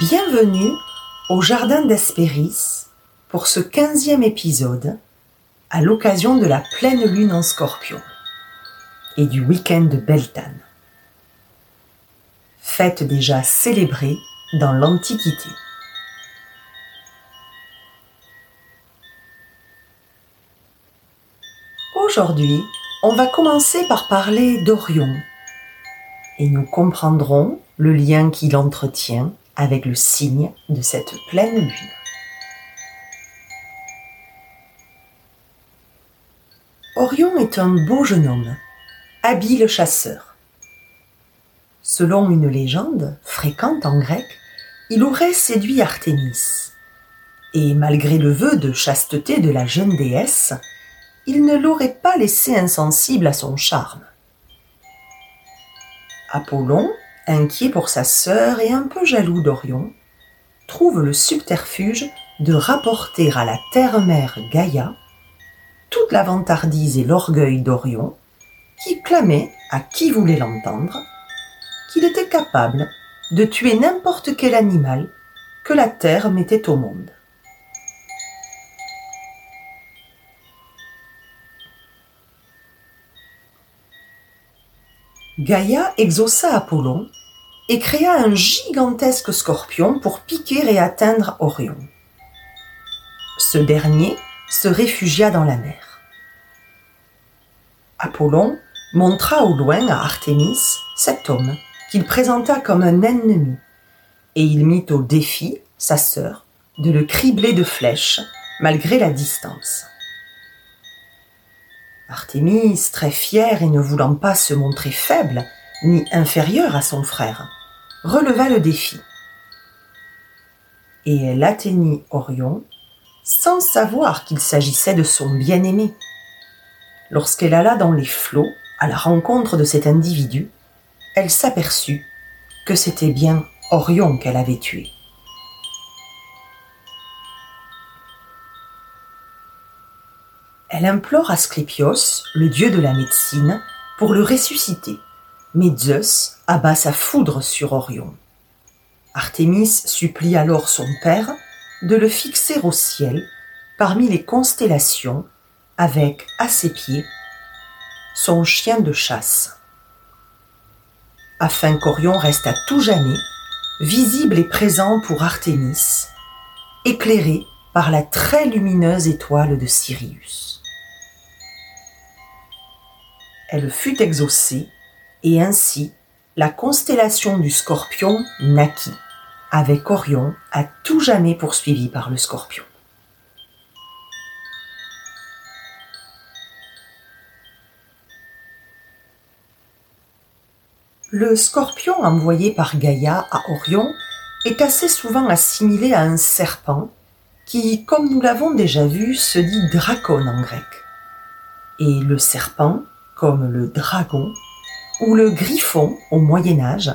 Bienvenue au Jardin d'Hespéris pour ce quinzième épisode à l'occasion de la pleine lune en scorpion et du week-end de Beltane. Fête déjà célébrée dans l'Antiquité. Aujourd'hui, on va commencer par parler d'Orion et nous comprendrons le lien qu'il entretient avec le signe de cette pleine lune. Orion est un beau jeune homme, habile chasseur. Selon une légende fréquente en grec, il aurait séduit Artémis. Et malgré le vœu de chasteté de la jeune déesse, il ne l'aurait pas laissé insensible à son charme. Apollon, inquiet pour sa sœur et un peu jaloux d'Orion, trouve le subterfuge de rapporter à la terre-mère Gaïa toute la vantardise et l'orgueil d'Orion, qui clamait à qui voulait l'entendre qu'il était capable de tuer n'importe quel animal que la terre mettait au monde. Gaïa exauça Apollon et créa un gigantesque scorpion pour piquer et atteindre Orion. Ce dernier se réfugia dans la mer. Apollon montra au loin à Artémis cet homme qu'il présenta comme un ennemi, et il mit au défi sa sœur de le cribler de flèches malgré la distance. Artémis, très fière et ne voulant pas se montrer faible ni inférieure à son frère, releva le défi. Et elle atteignit Orion sans savoir qu'il s'agissait de son bien-aimé. Lorsqu'elle alla dans les flots à la rencontre de cet individu, elle s'aperçut que c'était bien Orion qu'elle avait tué. Elle implore Asclépios, le dieu de la médecine, pour le ressusciter, mais Zeus abat sa foudre sur Orion. Artémis supplie alors son père de le fixer au ciel parmi les constellations avec à ses pieds son chien de chasse, afin qu'Orion reste à tout jamais visible et présent pour Artémis, éclairé par la très lumineuse étoile de Sirius elle fut exaucée, et ainsi la constellation du scorpion naquit, avec Orion à tout jamais poursuivi par le scorpion. Le scorpion envoyé par Gaïa à Orion est assez souvent assimilé à un serpent qui, comme nous l'avons déjà vu, se dit dracon en grec. Et le serpent comme le dragon ou le griffon au Moyen Âge,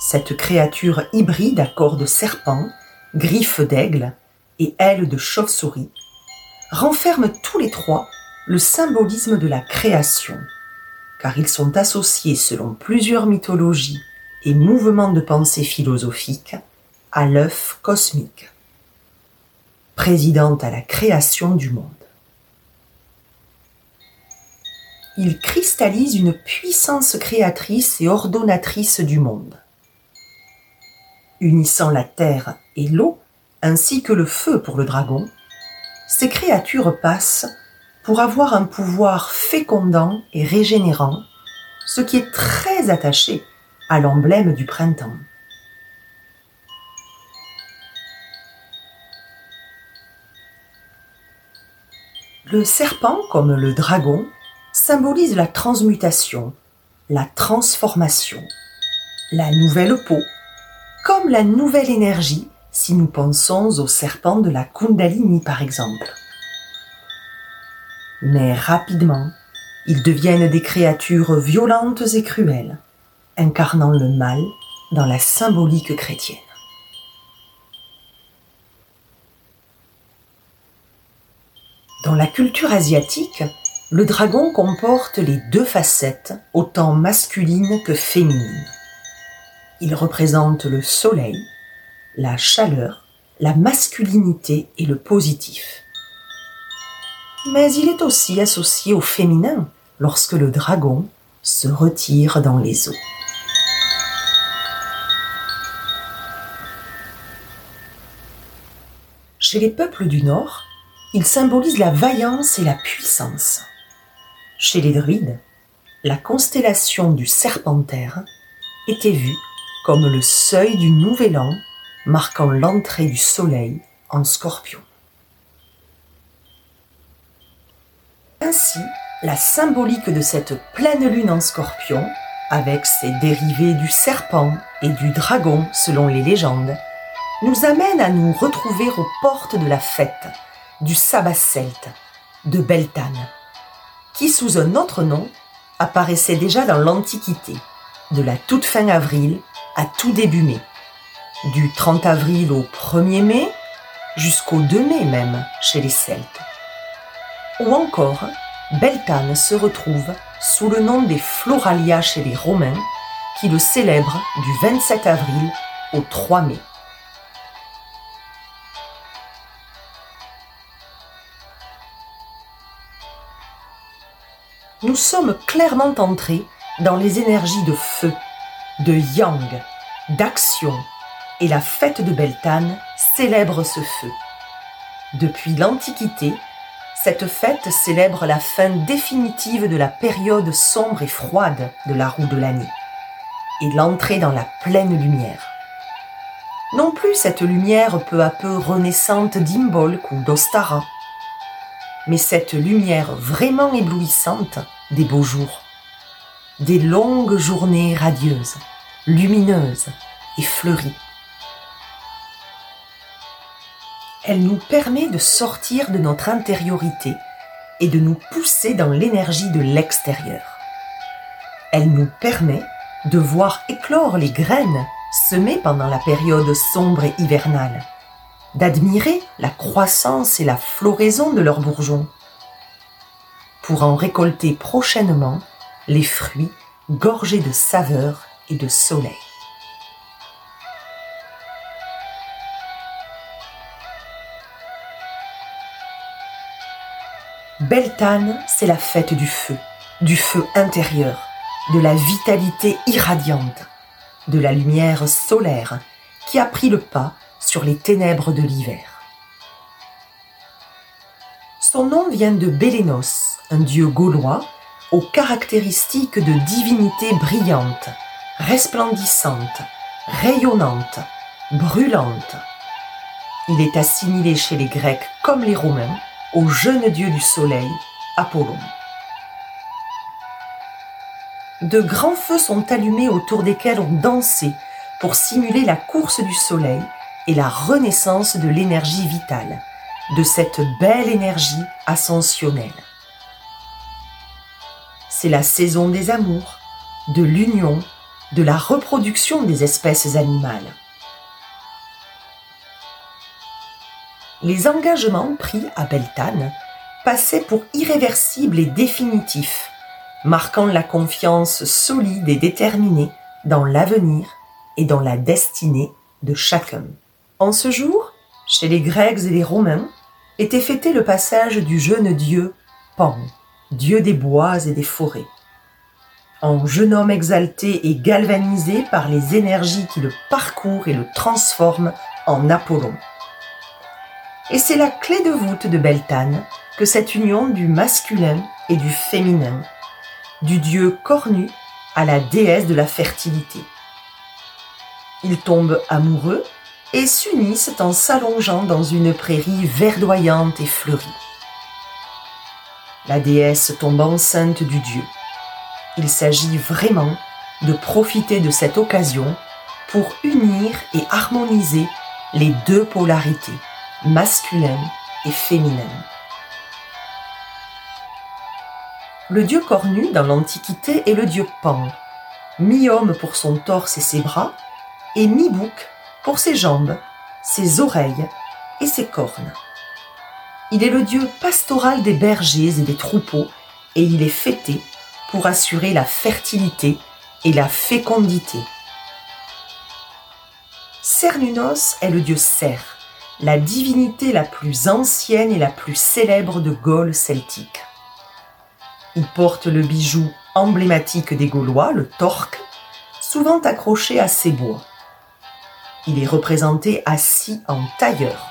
cette créature hybride à corps de serpent, griffes d'aigle et ailes de chauve-souris, renferme tous les trois le symbolisme de la création, car ils sont associés selon plusieurs mythologies et mouvements de pensée philosophique à l'œuf cosmique, présidente à la création du monde. Il cristallise une puissance créatrice et ordonnatrice du monde. Unissant la terre et l'eau, ainsi que le feu pour le dragon, ces créatures passent pour avoir un pouvoir fécondant et régénérant, ce qui est très attaché à l'emblème du printemps. Le serpent, comme le dragon, symbolise la transmutation, la transformation, la nouvelle peau, comme la nouvelle énergie si nous pensons au serpent de la Kundalini par exemple. Mais rapidement, ils deviennent des créatures violentes et cruelles, incarnant le mal dans la symbolique chrétienne. Dans la culture asiatique, le dragon comporte les deux facettes, autant masculines que féminines. Il représente le soleil la chaleur, la masculinité et le positif. Mais il est aussi associé au féminin lorsque le dragon se retire dans les eaux. Chez les peuples du Nord, il symbolise la vaillance et la puissance. Chez les druides, la constellation du Serpentaire était vue comme le seuil du nouvel an marquant l'entrée du soleil en scorpion. Ainsi, la symbolique de cette pleine lune en scorpion, avec ses dérivés du serpent et du dragon selon les légendes, nous amène à nous retrouver aux portes de la fête, du sabbat celte, de Beltane, qui sous un autre nom apparaissait déjà dans l'Antiquité, de la toute fin avril à tout début mai, du 30 avril au 1er mai jusqu'au 2 mai même chez les Celtes. Ou encore, Beltane se retrouve sous le nom des Floralia chez les Romains, qui le célèbrent du 27 avril au 3 mai. Nous sommes clairement entrés dans les énergies de feu, de yang, d'action, et la fête de Beltane célèbre ce feu. Depuis l'Antiquité, cette fête célèbre la fin définitive de la période sombre et froide de la roue de l'année et l'entrée dans la pleine lumière. Non plus cette lumière peu à peu renaissante d'Imbolc ou d'Ostara, mais cette lumière vraiment éblouissante des beaux jours, des longues journées radieuses, lumineuses et fleuries. Elle nous permet de sortir de notre intériorité et de nous pousser dans l'énergie de l'extérieur. Elle nous permet de voir éclore les graines semées pendant la période sombre et hivernale d'admirer la croissance et la floraison de leurs bourgeons, pour en récolter prochainement les fruits gorgés de saveur et de soleil. Beltane, c'est la fête du feu, du feu intérieur, de la vitalité irradiante, de la lumière solaire qui a pris le pas sur les ténèbres de l'hiver. Son nom vient de Bélénos, un dieu gaulois aux caractéristiques de divinité brillante, resplendissante, rayonnante, brûlante. Il est assimilé chez les Grecs comme les Romains au jeune dieu du soleil, Apollon. De grands feux sont allumés autour desquels on dansait pour simuler la course du soleil et la renaissance de l'énergie vitale, de cette belle énergie ascensionnelle. C'est la saison des amours, de l'union, de la reproduction des espèces animales. Les engagements pris à Beltane passaient pour irréversibles et définitifs, marquant la confiance solide et déterminée dans l'avenir et dans la destinée de chacun. En ce jour, chez les Grecs et les Romains, était fêté le passage du jeune dieu Pan, dieu des bois et des forêts. En jeune homme exalté et galvanisé par les énergies qui le parcourent et le transforment en Apollon. Et c'est la clé de voûte de Beltane que cette union du masculin et du féminin, du dieu cornu à la déesse de la fertilité. Ils tombent amoureux et s'unissent en s'allongeant dans une prairie verdoyante et fleurie. La déesse tombe enceinte du dieu. Il s'agit vraiment de profiter de cette occasion pour unir et harmoniser les deux polarités, masculines et féminines. Le dieu cornu dans l'Antiquité est le dieu Pan, mi-homme pour son torse et ses bras, et mi-bouc pour ses jambes, ses oreilles et ses cornes. Il est le dieu pastoral des bergers et des troupeaux et il est fêté pour assurer la fertilité et la fécondité. Cernunos est le dieu Cer, la divinité la plus ancienne et la plus célèbre de Gaule celtique. Il porte le bijou emblématique des Gaulois, le torque, souvent accroché à ses bois. Il est représenté assis en tailleur.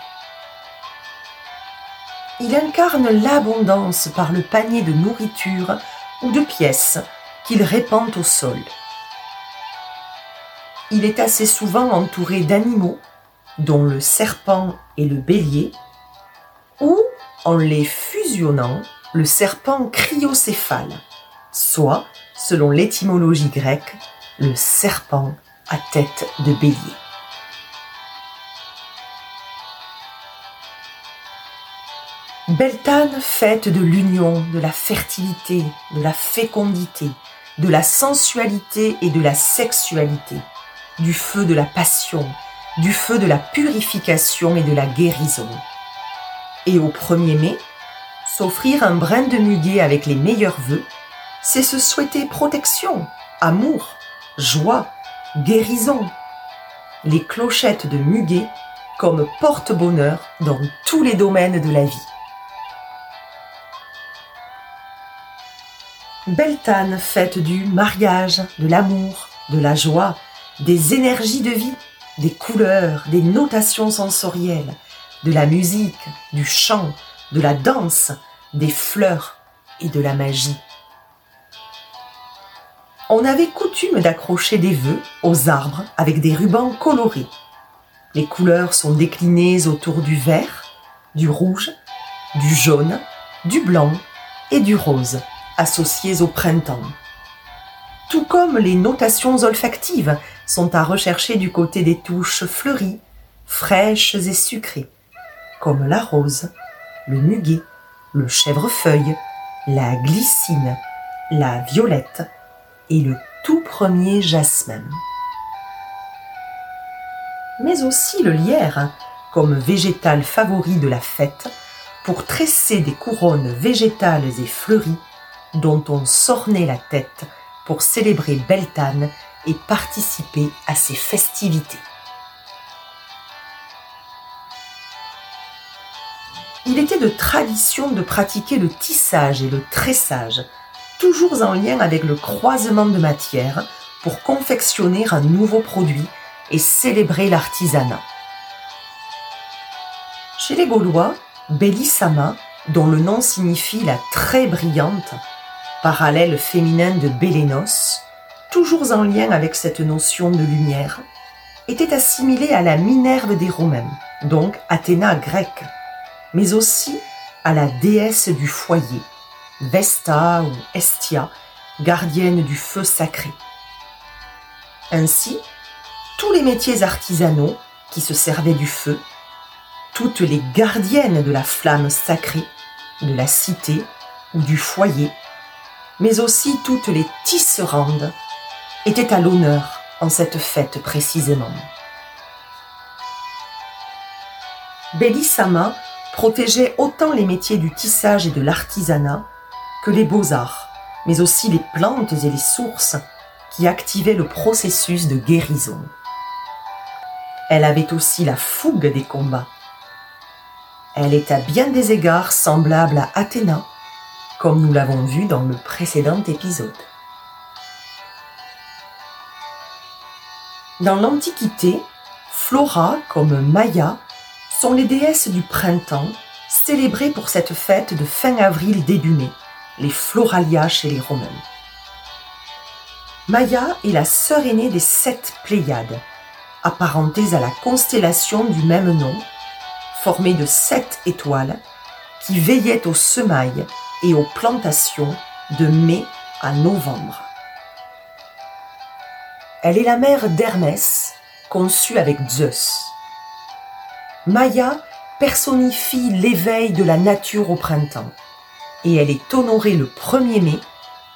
Il incarne l'abondance par le panier de nourriture ou de pièces qu'il répand au sol. Il est assez souvent entouré d'animaux, dont le serpent et le bélier, ou en les fusionnant, le serpent cryocéphale, soit, selon l'étymologie grecque, le serpent à tête de bélier. Beltane fête de l'union, de la fertilité, de la fécondité, de la sensualité et de la sexualité, du feu de la passion, du feu de la purification et de la guérison. Et au 1er mai, s'offrir un brin de muguet avec les meilleurs vœux, c'est se souhaiter protection, amour, joie, guérison. Les clochettes de muguet comme porte-bonheur dans tous les domaines de la vie. Beltane, fête du mariage, de l'amour, de la joie, des énergies de vie, des couleurs, des notations sensorielles, de la musique, du chant, de la danse, des fleurs et de la magie. On avait coutume d'accrocher des vœux aux arbres avec des rubans colorés. Les couleurs sont déclinées autour du vert, du rouge, du jaune, du blanc et du rose associés au printemps. Tout comme les notations olfactives sont à rechercher du côté des touches fleuries, fraîches et sucrées, comme la rose, le muguet, le chèvrefeuille, la glycine, la violette et le tout premier jasmin. Mais aussi le lierre, comme végétal favori de la fête, pour tresser des couronnes végétales et fleuries dont on s'ornait la tête pour célébrer Beltane et participer à ses festivités. Il était de tradition de pratiquer le tissage et le tressage, toujours en lien avec le croisement de matières pour confectionner un nouveau produit et célébrer l'artisanat. Chez les Gaulois, Bellissama, dont le nom signifie la très brillante, parallèle féminin de Bélénos, toujours en lien avec cette notion de lumière, était assimilée à la Minerve des Romains, donc Athéna grecque, mais aussi à la déesse du foyer, Vesta ou Estia, gardienne du feu sacré. Ainsi, tous les métiers artisanaux qui se servaient du feu, toutes les gardiennes de la flamme sacrée, de la cité ou du foyer, mais aussi toutes les tisserandes, étaient à l'honneur en cette fête précisément. Bellissama protégeait autant les métiers du tissage et de l'artisanat que les beaux-arts, mais aussi les plantes et les sources qui activaient le processus de guérison. Elle avait aussi la fougue des combats. Elle est à bien des égards semblable à Athéna, comme nous l'avons vu dans le précédent épisode. Dans l'Antiquité, Flora comme Maya sont les déesses du printemps célébrées pour cette fête de fin avril début mai, les Floralia chez les Romains. Maya est la sœur aînée des sept Pléiades, apparentées à la constellation du même nom, formée de sept étoiles qui veillaient aux semailles et aux plantations de mai à novembre. Elle est la mère d'Hermès, conçue avec Zeus. Maya personnifie l'éveil de la nature au printemps et elle est honorée le 1er mai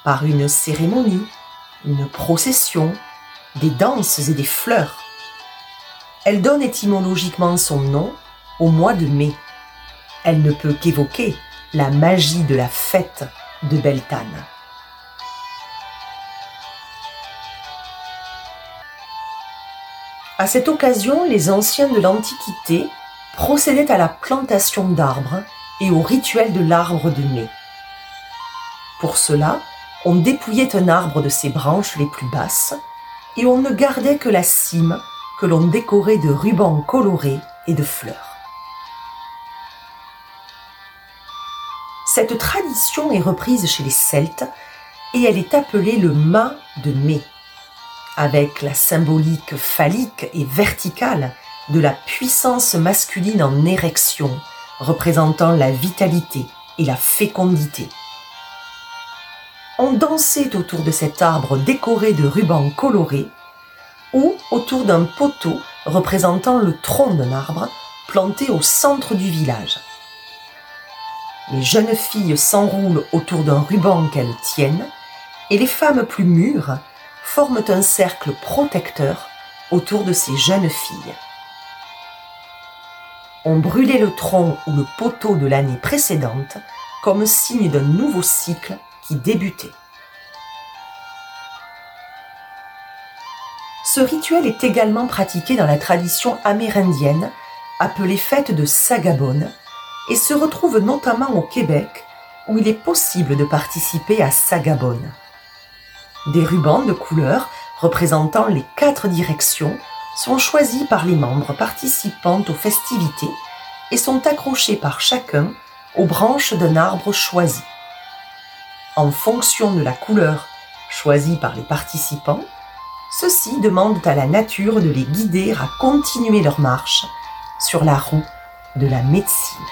par une cérémonie, une procession, des danses et des fleurs. Elle donne étymologiquement son nom au mois de mai. Elle ne peut qu'évoquer la magie de la fête de Beltane. À cette occasion, les anciens de l'Antiquité procédaient à la plantation d'arbres et au rituel de l'arbre de mai. Pour cela, on dépouillait un arbre de ses branches les plus basses et on ne gardait que la cime que l'on décorait de rubans colorés et de fleurs. Cette tradition est reprise chez les Celtes et elle est appelée le mât de mai, avec la symbolique phallique et verticale de la puissance masculine en érection, représentant la vitalité et la fécondité. On dansait autour de cet arbre décoré de rubans colorés ou autour d'un poteau représentant le tronc d'un arbre planté au centre du village. Les jeunes filles s'enroulent autour d'un ruban qu'elles tiennent et les femmes plus mûres forment un cercle protecteur autour de ces jeunes filles. On brûlait le tronc ou le poteau de l'année précédente comme signe d'un nouveau cycle qui débutait. Ce rituel est également pratiqué dans la tradition amérindienne appelée fête de Sagabone et se retrouve notamment au Québec où il est possible de participer à Sagabone. Des rubans de couleur représentant les quatre directions sont choisis par les membres participant aux festivités et sont accrochés par chacun aux branches d'un arbre choisi. En fonction de la couleur choisie par les participants, ceux-ci demandent à la nature de les guider à continuer leur marche sur la roue de la médecine.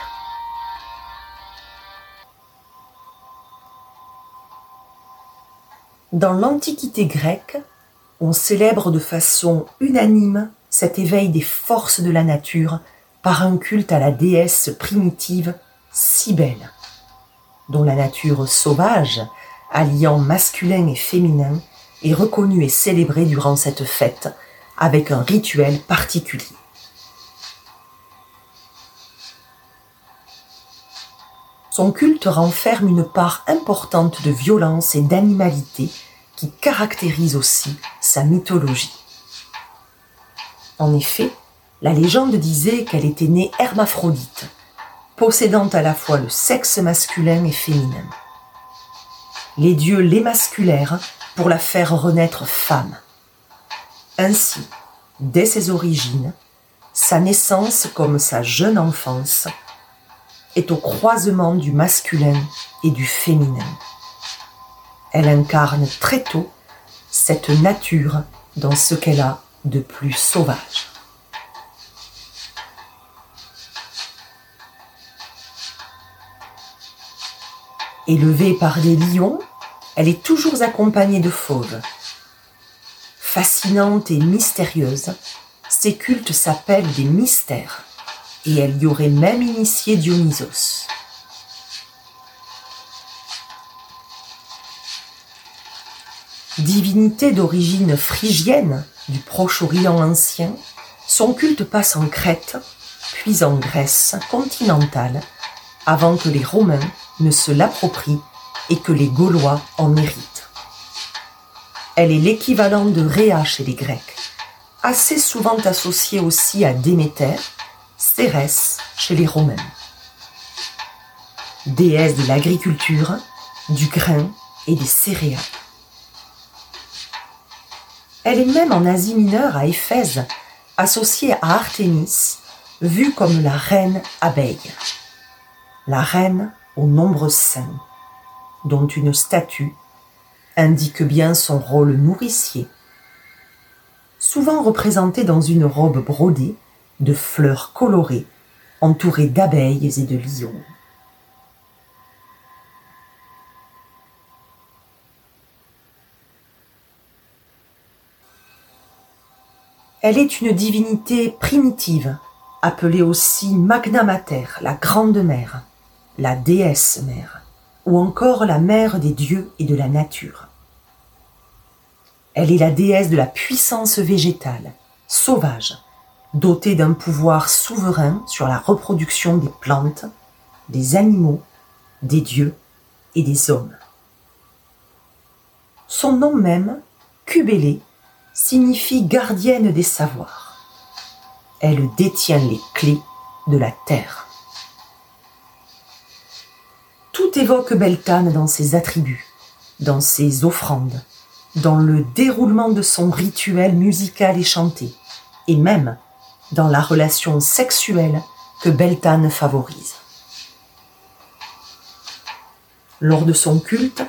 Dans l'Antiquité grecque, on célèbre de façon unanime cet éveil des forces de la nature par un culte à la déesse primitive Cybèle, dont la nature sauvage, alliant masculin et féminin, est reconnue et célébrée durant cette fête avec un rituel particulier. Son culte renferme une part importante de violence et d'animalité qui caractérise aussi sa mythologie. En effet, la légende disait qu'elle était née hermaphrodite, possédant à la fois le sexe masculin et féminin. Les dieux l'émasculèrent pour la faire renaître femme. Ainsi, dès ses origines, sa naissance comme sa jeune enfance est au croisement du masculin et du féminin. Elle incarne très tôt cette nature dans ce qu'elle a de plus sauvage. Élevée par des lions, elle est toujours accompagnée de fauves. Fascinante et mystérieuse, ses cultes s'appellent des mystères et elle y aurait même initié Dionysos. Divinité d'origine phrygienne du Proche-Orient ancien, son culte passe en Crète, puis en Grèce continentale, avant que les Romains ne se l'approprient et que les Gaulois en héritent. Elle est l'équivalent de Rhea chez les Grecs, assez souvent associée aussi à Déméter, Cérès chez les Romains. Déesse de l'agriculture, du grain et des céréales. Elle est même en Asie mineure à Éphèse, associée à Artémis, vue comme la reine abeille. La reine aux nombreux seins, dont une statue indique bien son rôle nourricier. Souvent représentée dans une robe brodée, de fleurs colorées, entourées d'abeilles et de lions. Elle est une divinité primitive, appelée aussi Magna Mater, la Grande Mère, la Déesse Mère, ou encore la Mère des dieux et de la nature. Elle est la déesse de la puissance végétale, sauvage, doté d'un pouvoir souverain sur la reproduction des plantes, des animaux, des dieux et des hommes. Son nom même, Cubélé, signifie gardienne des savoirs. elle détient les clés de la terre. Tout évoque Beltane dans ses attributs, dans ses offrandes, dans le déroulement de son rituel musical et chanté, et même dans la relation sexuelle que Beltane favorise. Lors de son culte,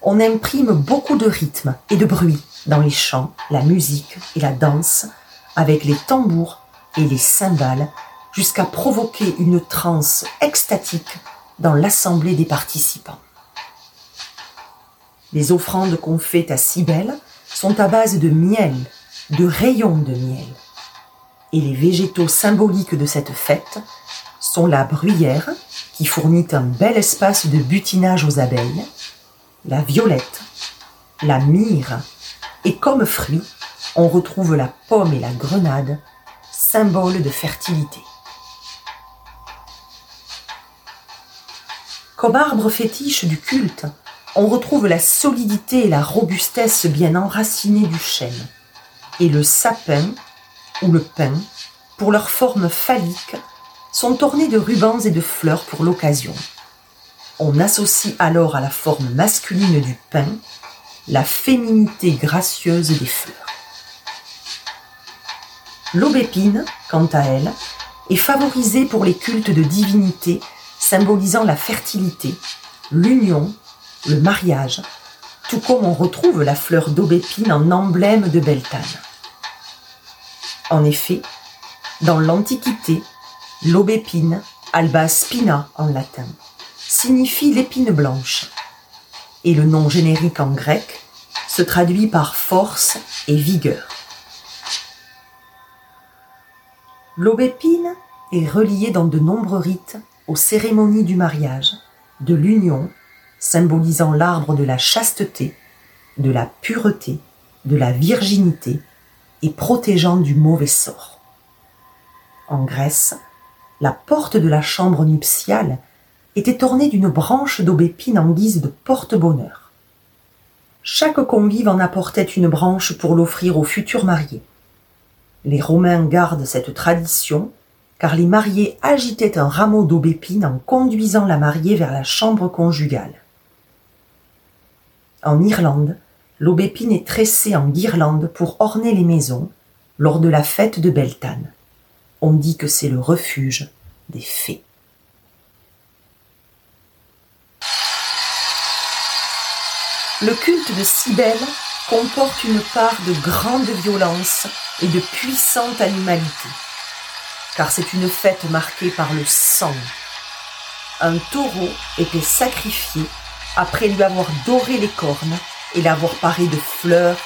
on imprime beaucoup de rythme et de bruit dans les chants, la musique et la danse, avec les tambours et les cymbales, jusqu'à provoquer une transe extatique dans l'assemblée des participants. Les offrandes qu'on fait à Cybèle sont à base de miel, de rayons de miel. Et les végétaux symboliques de cette fête sont la bruyère, qui fournit un bel espace de butinage aux abeilles, la violette, la myrrhe, et comme fruit, on retrouve la pomme et la grenade, symbole de fertilité. Comme arbre fétiche du culte, on retrouve la solidité et la robustesse bien enracinées du chêne, et le sapin ou le pin, pour leur forme phallique, sont ornés de rubans et de fleurs pour l'occasion. On associe alors à la forme masculine du pin la féminité gracieuse des fleurs. L'aubépine, quant à elle, est favorisée pour les cultes de divinité symbolisant la fertilité, l'union, le mariage, tout comme on retrouve la fleur d'aubépine en emblème de Beltane. En effet, dans l'Antiquité, l'aubépine, alba spina en latin, signifie l'épine blanche, et le nom générique en grec se traduit par force et vigueur. L'aubépine est reliée dans de nombreux rites aux cérémonies du mariage, de l'union, symbolisant l'arbre de la chasteté, de la pureté, de la virginité et protégeant du mauvais sort. En Grèce, la porte de la chambre nuptiale était ornée d'une branche d'aubépine en guise de porte-bonheur. Chaque convive en apportait une branche pour l'offrir aux futurs mariés. Les Romains gardent cette tradition car les mariés agitaient un rameau d'aubépine en conduisant la mariée vers la chambre conjugale. En Irlande, l'aubépine est tressée en guirlande pour orner les maisons lors de la fête de Beltane. On dit que c'est le refuge des fées. Le culte de Cybèle comporte une part de grande violence et de puissante animalité car c'est une fête marquée par le sang. Un taureau était sacrifié après lui avoir doré les cornes et l'avoir paré de fleurs,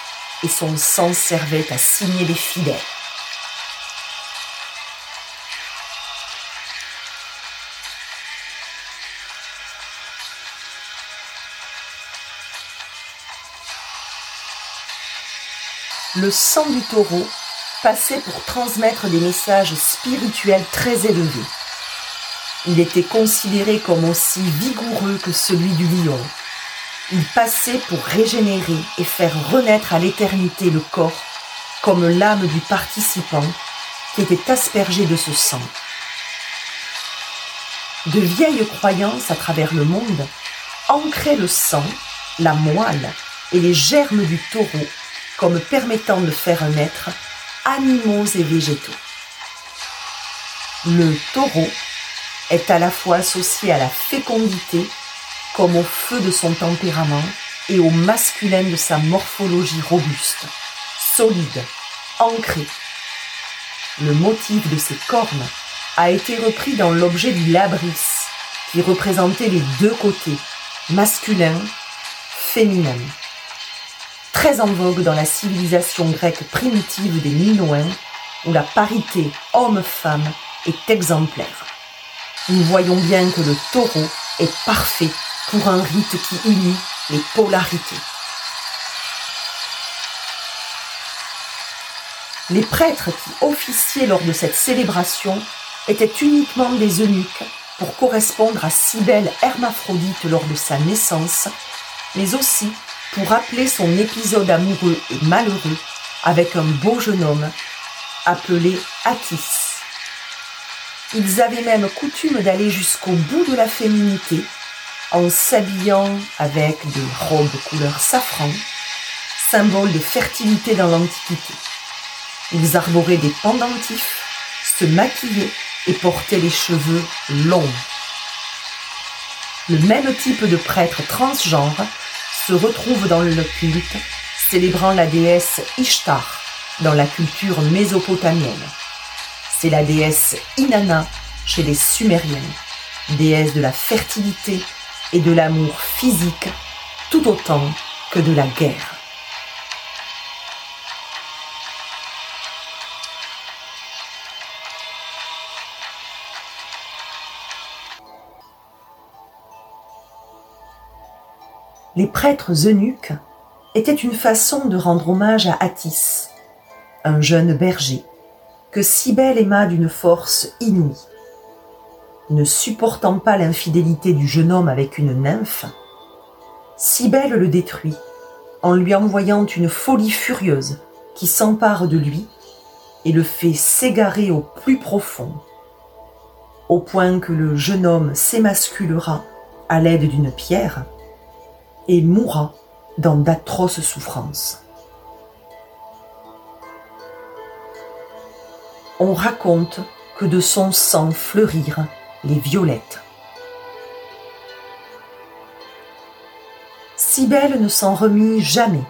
et son sang servait à signer les fidèles. Le sang du taureau passait pour transmettre des messages spirituels très élevés. Il était considéré comme aussi vigoureux que celui du lion. Il passait pour régénérer et faire renaître à l'éternité le corps, comme l'âme du participant qui était aspergé de ce sang. De vieilles croyances à travers le monde ancraient le sang, la moelle et les germes du taureau comme permettant de faire naître animaux et végétaux. Le taureau est à la fois associé à la fécondité comme au feu de son tempérament et au masculin de sa morphologie robuste, solide, ancrée. Le motif de ses cornes a été repris dans l'objet du labris qui représentait les deux côtés, masculin, féminin très en vogue dans la civilisation grecque primitive des Minoens, où la parité homme-femme est exemplaire. Nous voyons bien que le taureau est parfait pour un rite qui unit les polarités. Les prêtres qui officiaient lors de cette célébration étaient uniquement des eunuques pour correspondre à Cybèle hermaphrodite lors de sa naissance, mais aussi pour rappeler son épisode amoureux et malheureux avec un beau jeune homme appelé Attis. Ils avaient même coutume d'aller jusqu'au bout de la féminité en s'habillant avec des robes couleur safran, symbole de fertilité dans l'Antiquité. Ils arboraient des pendentifs, se maquillaient et portaient les cheveux longs. Le même type de prêtre transgenre se retrouve dans le culte célébrant la déesse Ishtar dans la culture mésopotamienne. C'est la déesse Inanna chez les Sumériens, déesse de la fertilité et de l'amour physique tout autant que de la guerre. Les prêtres eunuques étaient une façon de rendre hommage à Attis, un jeune berger, que Cybèle aima d'une force inouïe. Ne supportant pas l'infidélité du jeune homme avec une nymphe, Cybèle le détruit en lui envoyant une folie furieuse qui s'empare de lui et le fait s'égarer au plus profond, au point que le jeune homme s'émasculera à l'aide d'une pierre et mourra dans d'atroces souffrances. On raconte que de son sang fleurirent les violettes. Cybèle ne s'en remit jamais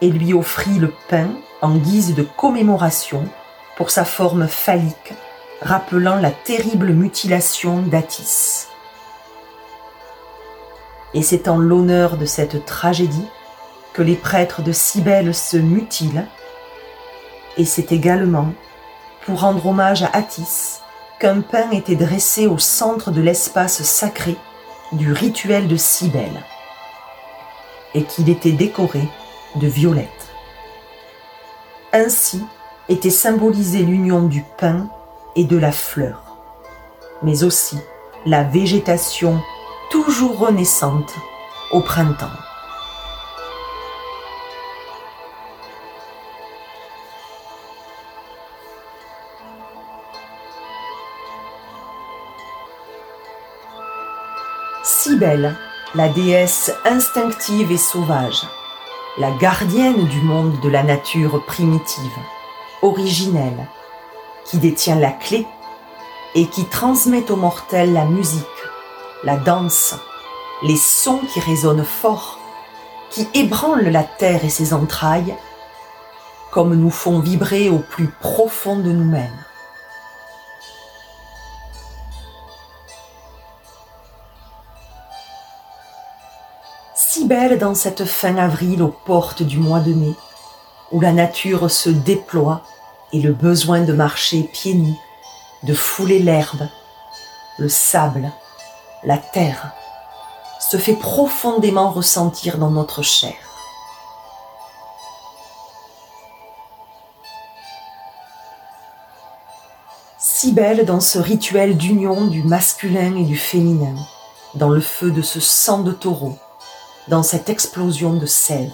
et lui offrit le pain en guise de commémoration pour sa forme phallique, rappelant la terrible mutilation d'Atis. Et c'est en l'honneur de cette tragédie que les prêtres de Cybèle se mutilent, et c'est également pour rendre hommage à Attis qu'un pain était dressé au centre de l'espace sacré du rituel de Cybèle, et qu'il était décoré de violettes. Ainsi était symbolisée l'union du pain et de la fleur, mais aussi la végétation toujours renaissante au printemps. Cybèle, la déesse instinctive et sauvage, la gardienne du monde de la nature primitive, originelle, qui détient la clé et qui transmet aux mortels la musique, la danse, les sons qui résonnent fort, qui ébranlent la terre et ses entrailles, comme nous font vibrer au plus profond de nous-mêmes. Si belle dans cette fin avril aux portes du mois de mai, où la nature se déploie et le besoin de marcher pieds nus, de fouler l'herbe, le sable, la terre, se fait profondément ressentir dans notre chair. Si belle dans ce rituel d'union du masculin et du féminin, dans le feu de ce sang de taureau, dans cette explosion de sève.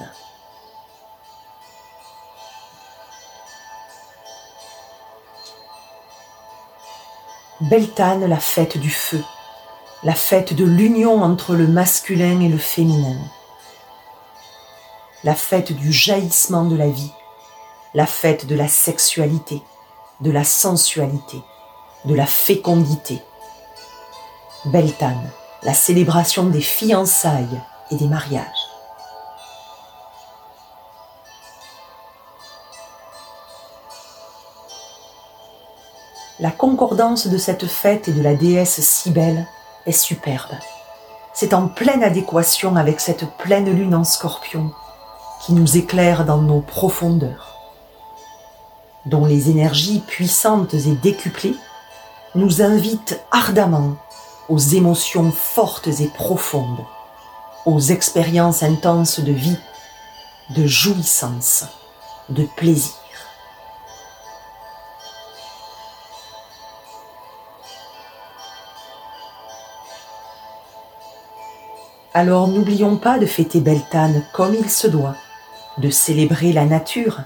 Beltane, la fête du feu, la fête de l'union entre le masculin et le féminin, la fête du jaillissement de la vie, la fête de la sexualité, de la sensualité, de la fécondité. Beltane, la célébration des fiançailles et des mariages. La concordance de cette fête et de la déesse Cybèle superbe. C'est en pleine adéquation avec cette pleine lune en scorpion qui nous éclaire dans nos profondeurs, dont les énergies puissantes et décuplées nous invitent ardemment aux émotions fortes et profondes, aux expériences intenses de vie, de jouissance, de plaisir. Alors n'oublions pas de fêter Beltane comme il se doit, de célébrer la nature,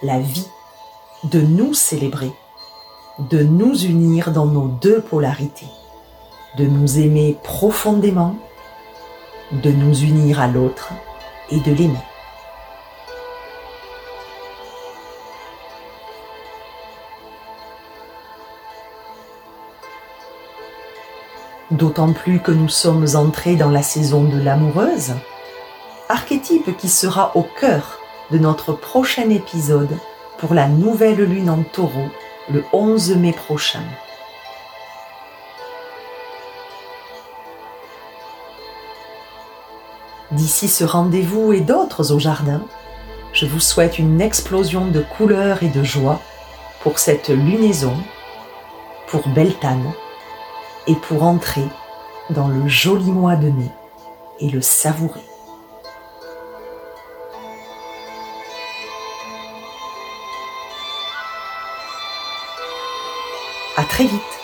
la vie, de nous célébrer, de nous unir dans nos deux polarités, de nous aimer profondément, de nous unir à l'autre et de l'aimer. D'autant plus que nous sommes entrés dans la saison de l'amoureuse, archétype qui sera au cœur de notre prochain épisode pour la nouvelle lune en taureau le 11 mai prochain. D'ici ce rendez-vous et d'autres au jardin, je vous souhaite une explosion de couleurs et de joie pour cette lunaison, pour Beltane et pour entrer dans le joli mois de mai et le savourer. À très vite